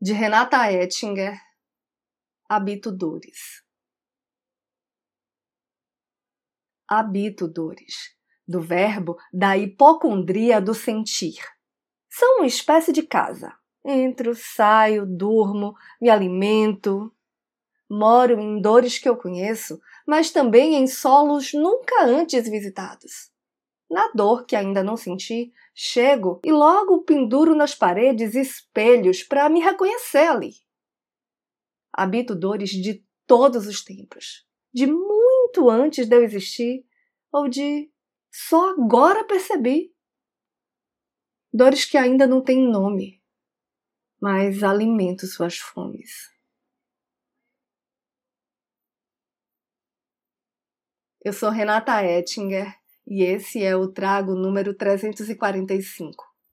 de Renata Ettinger, Habito Dores. Habito dores, do verbo da hipocondria do sentir. São uma espécie de casa. Entro, saio, durmo, me alimento. Moro em dores que eu conheço, mas também em solos nunca antes visitados. Na dor que ainda não senti, chego e logo penduro nas paredes espelhos para me reconhecer ali. Habito dores de todos os tempos, de muito antes de eu existir ou de só agora percebi. Dores que ainda não têm nome, mas alimento suas fomes. Eu sou Renata Ettinger e esse é o trago número 345.